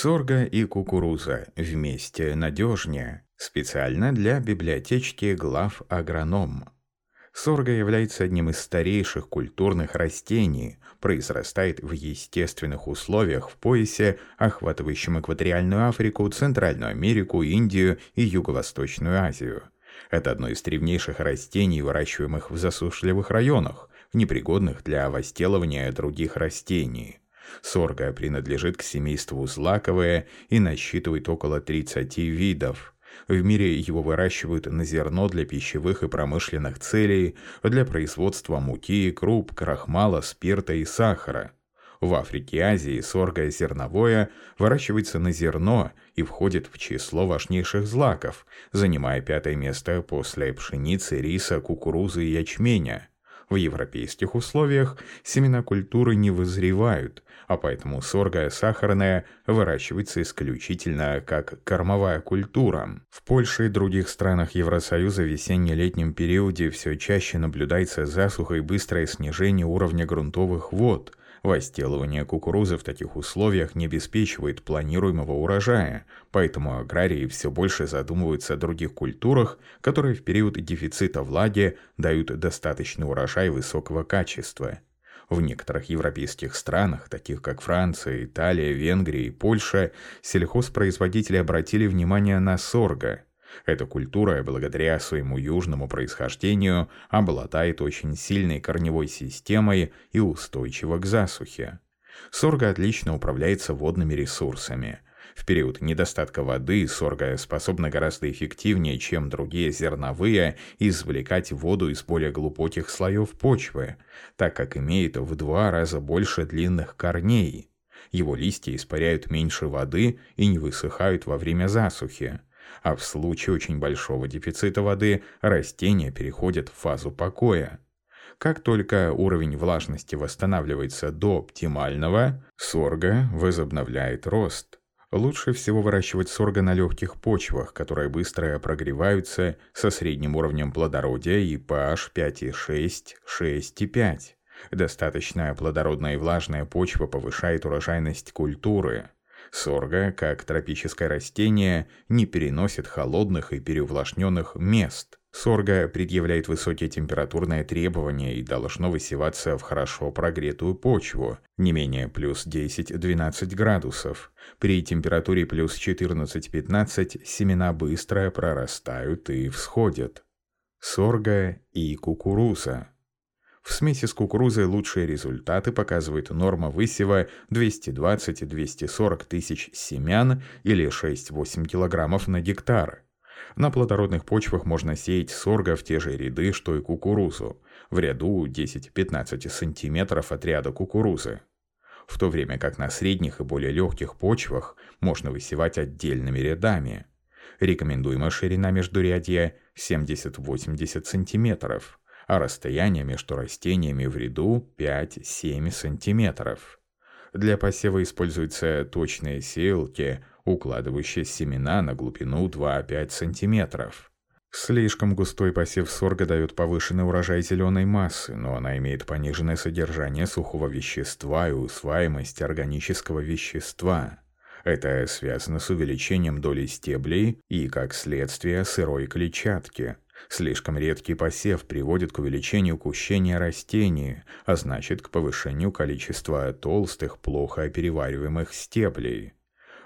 Сорга и кукуруза вместе надежнее. Специально для библиотечки глав агроном. Сорга является одним из старейших культурных растений, произрастает в естественных условиях в поясе, охватывающем экваториальную Африку, Центральную Америку, Индию и Юго-Восточную Азию. Это одно из древнейших растений, выращиваемых в засушливых районах, непригодных для возделывания других растений. Сорга принадлежит к семейству злаковые и насчитывает около 30 видов. В мире его выращивают на зерно для пищевых и промышленных целей, для производства муки, круп, крахмала, спирта и сахара. В Африке и Азии сорга зерновое выращивается на зерно и входит в число важнейших злаков, занимая пятое место после пшеницы, риса, кукурузы и ячменя. В европейских условиях семена культуры не вызревают, а поэтому сорга сахарная выращивается исключительно как кормовая культура. В Польше и других странах Евросоюза в весенне-летнем периоде все чаще наблюдается засуха и быстрое снижение уровня грунтовых вод – Возделывание кукурузы в таких условиях не обеспечивает планируемого урожая, поэтому аграрии все больше задумываются о других культурах, которые в период дефицита влаги дают достаточный урожай высокого качества. В некоторых европейских странах, таких как Франция, Италия, Венгрия и Польша, сельхозпроизводители обратили внимание на сорго – эта культура, благодаря своему южному происхождению, обладает очень сильной корневой системой и устойчива к засухе. Сорга отлично управляется водными ресурсами. В период недостатка воды сорга способна гораздо эффективнее, чем другие зерновые, извлекать воду из более глубоких слоев почвы, так как имеет в два раза больше длинных корней. Его листья испаряют меньше воды и не высыхают во время засухи а в случае очень большого дефицита воды растения переходят в фазу покоя. Как только уровень влажности восстанавливается до оптимального, сорга возобновляет рост. Лучше всего выращивать сорга на легких почвах, которые быстро прогреваются со средним уровнем плодородия и pH 5,6, 6,5. Достаточная плодородная и влажная почва повышает урожайность культуры. Сорга, как тропическое растение, не переносит холодных и переувлажненных мест. Сорга предъявляет высокие температурные требования и должно высеваться в хорошо прогретую почву, не менее плюс 10-12 градусов. При температуре плюс 14-15 семена быстро прорастают и всходят. Сорга и кукуруза. В смеси с кукурузой лучшие результаты показывает норма высева 220-240 тысяч семян или 6-8 килограммов на гектар. На плодородных почвах можно сеять сорга в те же ряды, что и кукурузу, в ряду 10-15 сантиметров от ряда кукурузы. В то время как на средних и более легких почвах можно высевать отдельными рядами. Рекомендуемая ширина междурядья 70-80 сантиметров а расстояние между растениями в ряду 5-7 сантиметров. Для посева используются точные сеялки, укладывающие семена на глубину 2-5 сантиметров. Слишком густой посев сорга дает повышенный урожай зеленой массы, но она имеет пониженное содержание сухого вещества и усваиваемость органического вещества. Это связано с увеличением доли стеблей и, как следствие, сырой клетчатки – Слишком редкий посев приводит к увеличению кущения растений, а значит к повышению количества толстых, плохо перевариваемых стеблей.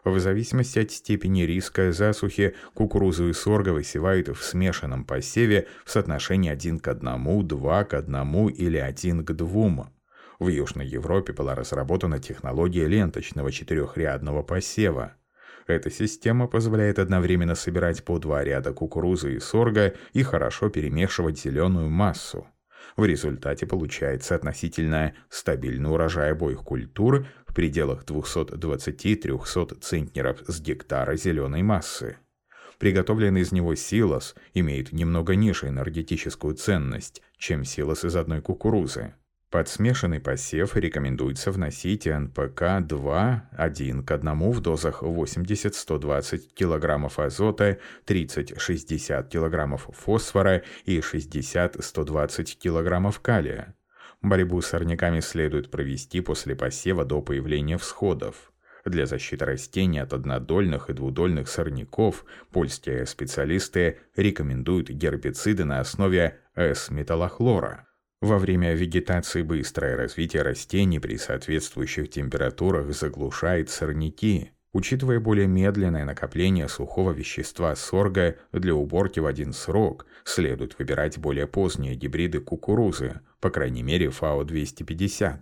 В зависимости от степени риска засухи, кукурузу и сорго высевают в смешанном посеве в соотношении 1 к 1, 2 к 1 или 1 к 2. В Южной Европе была разработана технология ленточного четырехрядного посева – эта система позволяет одновременно собирать по два ряда кукурузы и сорга и хорошо перемешивать зеленую массу. В результате получается относительно стабильный урожай обоих культур в пределах 220-300 центнеров с гектара зеленой массы. Приготовленный из него силос имеет немного ниже энергетическую ценность, чем силос из одной кукурузы. Под смешанный посев рекомендуется вносить НПК-2 1 к 1 в дозах 80-120 кг азота, 30-60 кг фосфора и 60-120 кг калия. Борьбу с сорняками следует провести после посева до появления всходов. Для защиты растений от однодольных и двудольных сорняков польские специалисты рекомендуют гербициды на основе С-металлохлора. Во время вегетации быстрое развитие растений при соответствующих температурах заглушает сорняки. Учитывая более медленное накопление сухого вещества сорга для уборки в один срок, следует выбирать более поздние гибриды кукурузы, по крайней мере ФАО-250.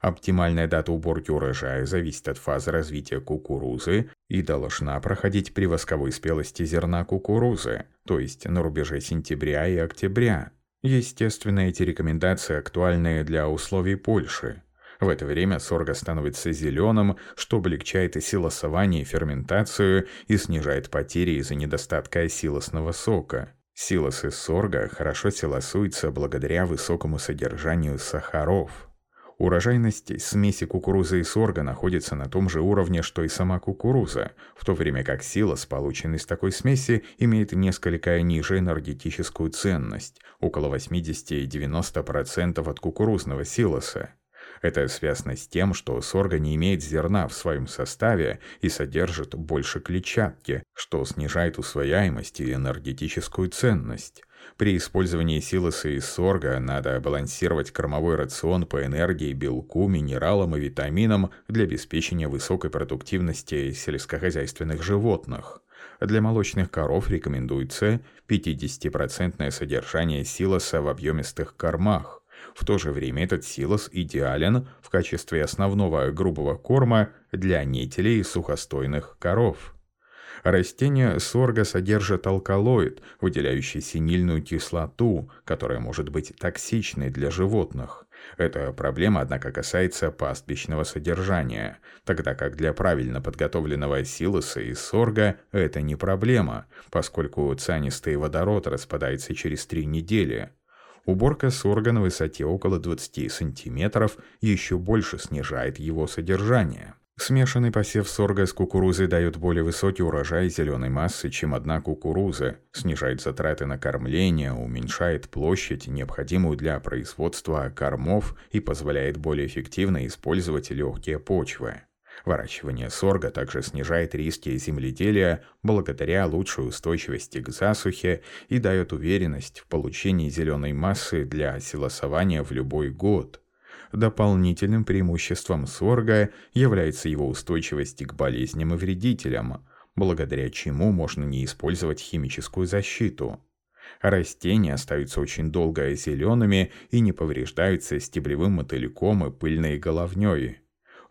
Оптимальная дата уборки урожая зависит от фазы развития кукурузы и должна проходить при восковой спелости зерна кукурузы, то есть на рубеже сентября и октября. Естественно, эти рекомендации актуальны для условий Польши. В это время сорго становится зеленым, что облегчает и силосование, и ферментацию и снижает потери из-за недостатка силосного сока. Силос из сорга хорошо силосуется благодаря высокому содержанию сахаров. Урожайность смеси кукурузы и сорга находится на том же уровне, что и сама кукуруза, в то время как силос, полученный из такой смеси, имеет несколько ниже энергетическую ценность, около 80-90% от кукурузного силоса. Это связано с тем, что сорга не имеет зерна в своем составе и содержит больше клетчатки, что снижает усвояемость и энергетическую ценность. При использовании силоса из сорга надо балансировать кормовой рацион по энергии, белку, минералам и витаминам для обеспечения высокой продуктивности сельскохозяйственных животных. Для молочных коров рекомендуется 50% содержание силоса в объемистых кормах. В то же время этот силос идеален в качестве основного грубого корма для нетелей и сухостойных коров. Растение сорга содержит алкалоид, выделяющий синильную кислоту, которая может быть токсичной для животных. Эта проблема, однако, касается пастбищного содержания, тогда как для правильно подготовленного силоса из сорга это не проблема, поскольку цианистый водород распадается через три недели. Уборка сорга на высоте около 20 см еще больше снижает его содержание. Смешанный посев сорга с кукурузой дает более высокий урожай зеленой массы, чем одна кукуруза, снижает затраты на кормление, уменьшает площадь, необходимую для производства кормов и позволяет более эффективно использовать легкие почвы. Выращивание сорга также снижает риски земледелия благодаря лучшей устойчивости к засухе и дает уверенность в получении зеленой массы для силосования в любой год. Дополнительным преимуществом сорга является его устойчивость к болезням и вредителям, благодаря чему можно не использовать химическую защиту. Растения остаются очень долго зелеными и не повреждаются стеблевым мотыльком и пыльной головней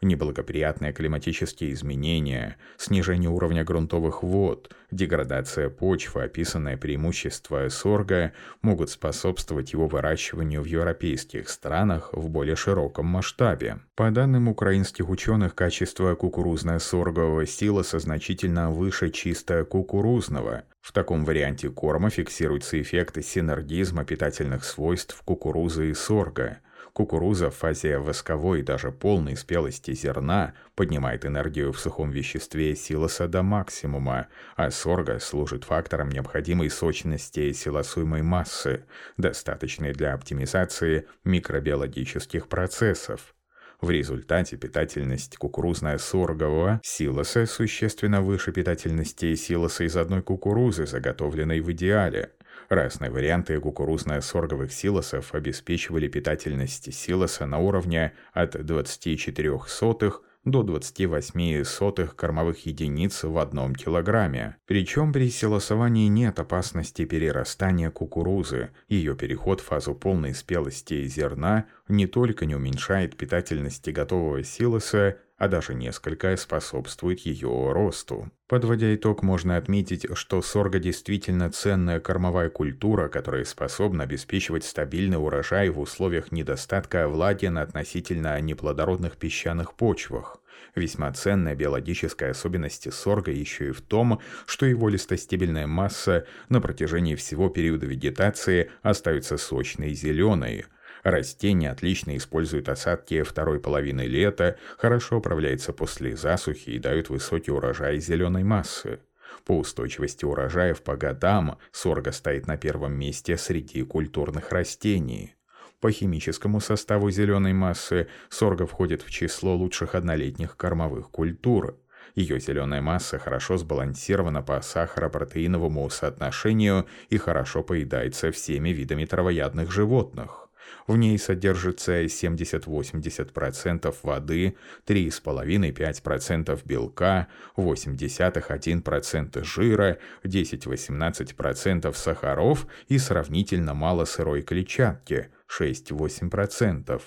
неблагоприятные климатические изменения, снижение уровня грунтовых вод, деградация почвы, описанное преимущество сорга могут способствовать его выращиванию в европейских странах в более широком масштабе. По данным украинских ученых, качество кукурузно-соргового силоса значительно выше чисто кукурузного. В таком варианте корма фиксируется эффект синергизма питательных свойств кукурузы и сорга – Кукуруза в фазе восковой и даже полной спелости зерна поднимает энергию в сухом веществе силоса до максимума, а сорга служит фактором необходимой сочности силосуемой массы, достаточной для оптимизации микробиологических процессов. В результате питательность кукурузно-соргового силоса существенно выше питательности силоса из одной кукурузы, заготовленной в идеале. Разные варианты кукурузно-сорговых силосов обеспечивали питательность силоса на уровне от 24 сотых до 28 сотых кормовых единиц в одном килограмме. Причем при силосовании нет опасности перерастания кукурузы. Ее переход в фазу полной спелости зерна не только не уменьшает питательности готового силоса, а даже несколько способствует ее росту. Подводя итог, можно отметить, что сорго действительно ценная кормовая культура, которая способна обеспечивать стабильный урожай в условиях недостатка влаги на относительно неплодородных песчаных почвах. Весьма ценная биологическая особенность сорга еще и в том, что его листостебельная масса на протяжении всего периода вегетации остается сочной и зеленой, Растение отлично использует осадки второй половины лета, хорошо управляется после засухи и дает высокий урожай зеленой массы. По устойчивости урожаев по годам сорга стоит на первом месте среди культурных растений. По химическому составу зеленой массы сорга входит в число лучших однолетних кормовых культур. Ее зеленая масса хорошо сбалансирована по сахаропротеиновому соотношению и хорошо поедается всеми видами травоядных животных. В ней содержится 70-80% воды, 3,5-5% белка, 0,8-1% жира, 10-18% сахаров и сравнительно мало сырой клетчатки – 6-8%.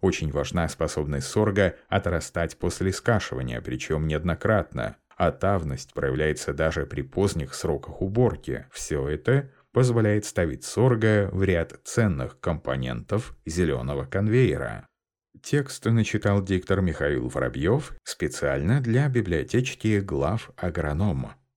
Очень важна способность сорга отрастать после скашивания, причем неоднократно. А проявляется даже при поздних сроках уборки. Все это позволяет ставить сорга в ряд ценных компонентов зеленого конвейера. Текст начитал диктор Михаил Воробьев специально для библиотечки глав агроном.